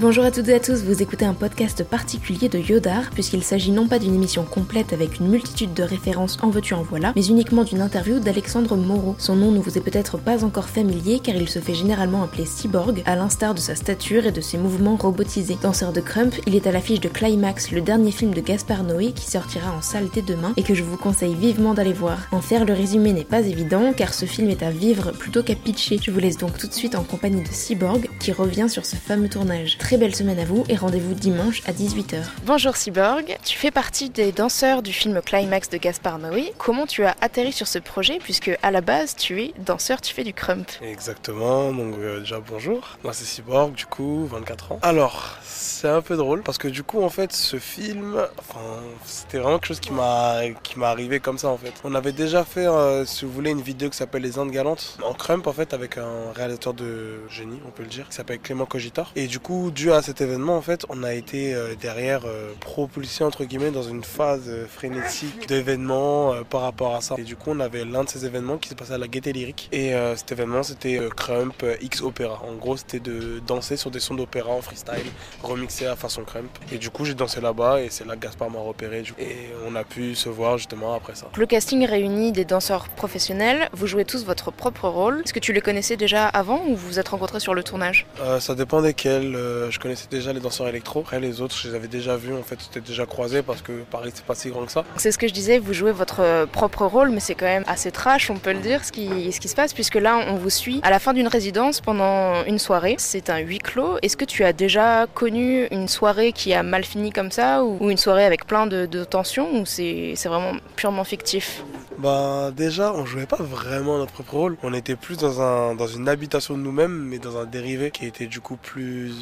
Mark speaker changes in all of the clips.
Speaker 1: Bonjour à toutes et à tous, vous écoutez un podcast particulier de Yodar, puisqu'il s'agit non pas d'une émission complète avec une multitude de références en veux-tu en voilà, mais uniquement d'une interview d'Alexandre Moreau. Son nom ne vous est peut-être pas encore familier car il se fait généralement appeler Cyborg, à l'instar de sa stature et de ses mouvements robotisés. Danseur de Crump, il est à l'affiche de Climax, le dernier film de Gaspard Noé qui sortira en salle dès demain et que je vous conseille vivement d'aller voir. En faire le résumé n'est pas évident car ce film est à vivre plutôt qu'à pitcher. Je vous laisse donc tout de suite en compagnie de Cyborg qui revient sur ce fameux tournage. Très belle semaine à vous et rendez-vous dimanche à 18h. Bonjour Cyborg, tu fais partie des danseurs du film Climax de Gaspard Noé. Comment tu as atterri sur ce projet puisque à la base tu es danseur, tu fais du crump
Speaker 2: Exactement, donc euh, déjà bonjour. Moi c'est Cyborg, du coup, 24 ans. Alors, c'est un peu drôle parce que du coup en fait ce film, enfin, c'était vraiment quelque chose qui m'a qui arrivé comme ça en fait. On avait déjà fait, euh, si vous voulez, une vidéo qui s'appelle Les Indes Galantes en crump en fait avec un réalisateur de génie, on peut le dire, qui s'appelle Clément Cogitor. Et du coup, dû à cet événement en fait, on a été euh, derrière euh, propulsé entre guillemets dans une phase euh, frénétique d'événements par rapport à ça. Et du coup, on avait l'un de ces événements qui s'est passé à la Gaieté Lyrique. Et cet événement, c'était Crump X Opéra. En gros, c'était de danser sur des sons d'opéra en freestyle, remixé à façon Crump. Et du coup, j'ai dansé là-bas et c'est là que Gaspard m'a repéré. du coup. Et on a pu se voir justement après ça.
Speaker 1: Le casting réunit des danseurs professionnels, vous jouez tous votre propre rôle. Est-ce que tu les connaissais déjà avant ou vous vous êtes rencontrés sur le tournage?
Speaker 2: Euh, ça dépend desquels. Euh, je connaissais déjà les danseurs électro. Après, les autres, je les avais déjà vus. En fait, c'était déjà croisés parce que Paris, c'est pas si grand que ça.
Speaker 1: C'est ce que je disais, vous jouez votre euh, propre rôle, mais c'est quand même assez trash, on peut le dire, ce qui, ce qui se passe, puisque là, on vous suit à la fin d'une résidence pendant une soirée. C'est un huis clos. Est-ce que tu as déjà connu une soirée qui a mal fini comme ça, ou, ou une soirée avec plein de, de tensions, ou c'est c'est vraiment purement fictif?
Speaker 2: Bah déjà, on jouait pas vraiment notre propre rôle. On était plus dans un dans une habitation de nous-mêmes, mais dans un dérivé qui était du coup plus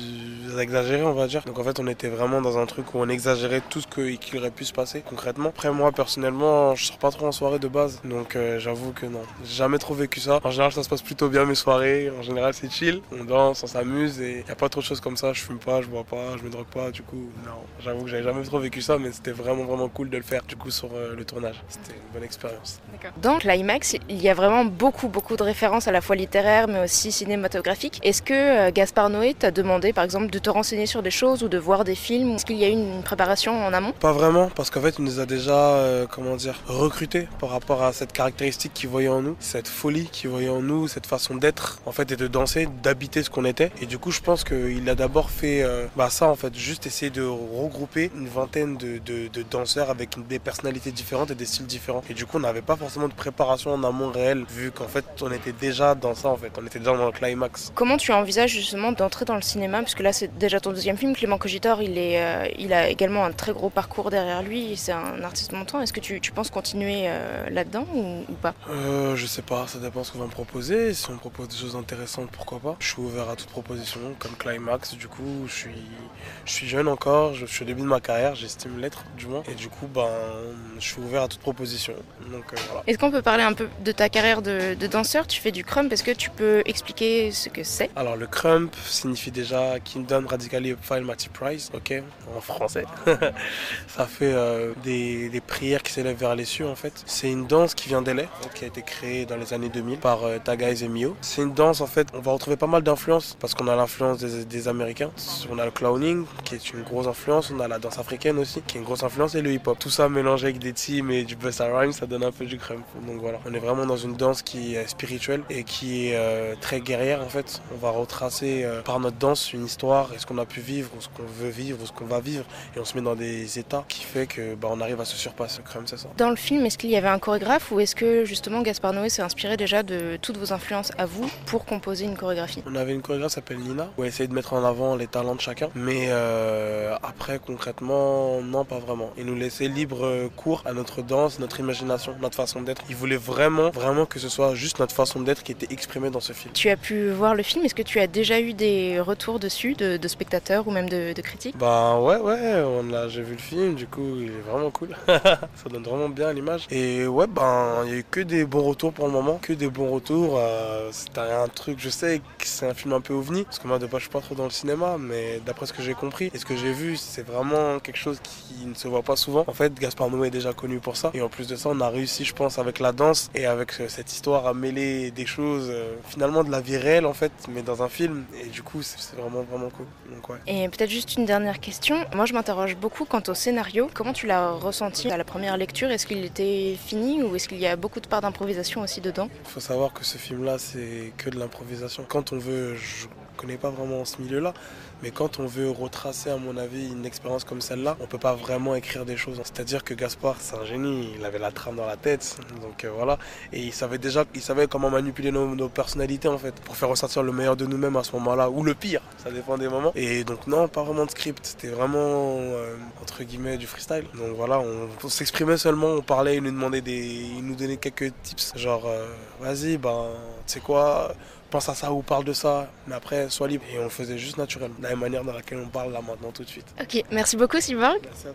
Speaker 2: exagéré, on va dire. Donc en fait, on était vraiment dans un truc où on exagérait tout ce que- qui aurait pu se passer concrètement. Après moi, personnellement, je sors pas trop en soirée de base, donc euh, j'avoue que non, j'ai jamais trop vécu ça. En général, ça se passe plutôt bien mes soirées. En général, c'est chill, on danse, on s'amuse et y a pas trop de choses comme ça. Je fume pas, je bois pas, je me drogue pas. Du coup, non, j'avoue que j'avais jamais trop vécu ça, mais c'était vraiment vraiment cool de le faire. Du coup, sur euh, le tournage, c'était une bonne expérience.
Speaker 1: Dans Climax, il y a vraiment beaucoup, beaucoup de références à la fois littéraires mais aussi cinématographiques. Est-ce que euh, Gaspard Noé t'a demandé par exemple de te renseigner sur des choses ou de voir des films? Est-ce qu'il y a eu une préparation en amont?
Speaker 2: Pas vraiment, parce qu'en fait, il nous a déjà, euh, comment dire, recrutés par rapport à cette caractéristique qu'il voyait en nous, cette folie qu'il voyait en nous, cette façon d'être, en fait, et de danser, d'habiter ce qu'on était. Et du coup, je pense qu'il a d'abord fait euh, bah, ça, en fait, juste essayer de regrouper une vingtaine de, de- de danseurs avec des personnalités différentes et des styles différents. Et du coup, on n'avait pas forcément de préparation en amont réelle, vu qu'en fait, on était déjà dans ça, en fait. On était déjà dans le climax.
Speaker 1: Comment tu envisages justement d'entrer dans le cinéma? Puisque là, c'est déjà ton deuxième film. Clément Cogitor, il, est, euh, il a également un très gros parcours derrière lui. C'est un artiste montant. Est-ce que tu, tu penses continuer euh, là-dedans ou, ou pas?
Speaker 2: Euh, je sais pas, ça dépend ce qu'on va me proposer. Si on me propose des choses intéressantes, pourquoi pas? Je suis ouvert à toute proposition, comme Climax, du coup, je suis, je suis jeune encore, je suis au début de ma carrière, j'estime l'être, du moins. Et du coup, ben, je suis ouvert à toute proposition. Donc euh, voilà.
Speaker 1: Est-ce qu'on peut parler un peu de ta carrière de, de danseur? Tu fais du crump. Est-ce que tu peux expliquer ce que c'est?
Speaker 2: Alors, le crump signifie déjà Kingdom Radically Upfile Mighty Price, ok, en français. ça fait euh, des, des prières qui s'élèvent vers les cieux, en fait. C'est une danse qui vient donc, qui a été créée dans les années 2000 par euh, Tagays et Mio. C'est une danse, en fait, on va retrouver pas mal d'influences, parce qu'on a l'influence des, Américains. On a le clowning, qui est une grosse influence. On a la danse africaine aussi, qui est une grosse influence, et le hip-hop. Tout ça mélangé avec des teams et du Busta Rhymes, ça donne un peu du crump. Donc voilà, on est vraiment dans une danse qui est spirituelle et qui est euh, très guerrière, en fait. On va retracer euh, par notre danse une histoire et ce qu'on a pu vivre, ou ce qu'on veut vivre, ou ce qu'on va vivre. Et on se met dans des états qui fait que bah, on arrive à se surpasser. Crump, c'est ça.
Speaker 1: Dans le film, est-ce qu'il y avait un chorégraphe ou est-ce que justement Gaspard Noé s'est inspiré déjà de toutes vos influences à vous pour composer une chorégraphie?
Speaker 2: On avait une chorégraphe qui s'appelle Nina, où elle essayait de mettre en avant les talents de chacun. Mais euh, après, concrètement, non, pas vraiment. Il nous laissait libre euh, cours à notre danse, notre imagination, notre façon d'être. Il voulait vraiment, vraiment que ce soit juste notre façon d'être qui était exprimée dans ce film.
Speaker 1: Tu as pu voir le film, est-ce que tu as déjà eu des retours dessus? De, spectateurs ou même de, critiques?
Speaker 2: Bah ouais, ouais, j'ai vu le film, du coup, il est vraiment cool. ça donne vraiment bien l'image. Et ouais, ben, il y a eu que des bons retours pour le moment, que des bons retours. Euh, C'était un truc, je sais que c'est un film un peu ovni, parce que moi, de base, je suis pas trop dans le cinéma, mais d'après ce que j'ai compris et ce que j'ai vu, c'est vraiment quelque chose qui ne se voit pas souvent. En fait, Gaspard Noé est déjà connu pour ça. Et en plus de ça, on a réussi, je pense, avec la danse et avec euh, cette histoire à mêler des choses, euh, finalement, de la vie réelle, en fait, mais dans un film. Et du coup, c'est c'est vraiment, vraiment Donc, ouais.
Speaker 1: Et peut-être juste une dernière question. Moi, je m'interroge beaucoup quant au scénario. Comment tu l'as ressenti à la première lecture? Est-ce qu'il était fini ou est-ce qu'il y a beaucoup de parts d'improvisation aussi dedans?
Speaker 2: Il faut savoir que ce film-là, c'est que de l'improvisation. Quand on veut, je connais pas vraiment ce milieu-là, mais quand on veut retracer, à mon avis, une expérience comme celle-là, on peut pas vraiment écrire des choses. C'est-à-dire que Gaspard, c'est un génie, il avait la trame dans la tête, donc euh, voilà, et il savait déjà, il savait comment manipuler nos, personnalités en fait, pour faire ressortir le meilleur de nous-mêmes à ce moment-là, ou le pire, ça dépend des moments. Et donc non, pas vraiment de script, c'était vraiment euh, entre guillemets du freestyle. Donc voilà, on, on s'exprimait seulement, on parlait, il nous demandait des, il nous donnait quelques tips, genre euh, vas-y, ben tu sais quoi pense à ça ou parle de ça, mais après, sois libre. Et on le faisait juste naturel, de la même manière dans laquelle on parle là maintenant tout de suite.
Speaker 1: Ok, merci beaucoup Cyborg.
Speaker 2: Merci à toi.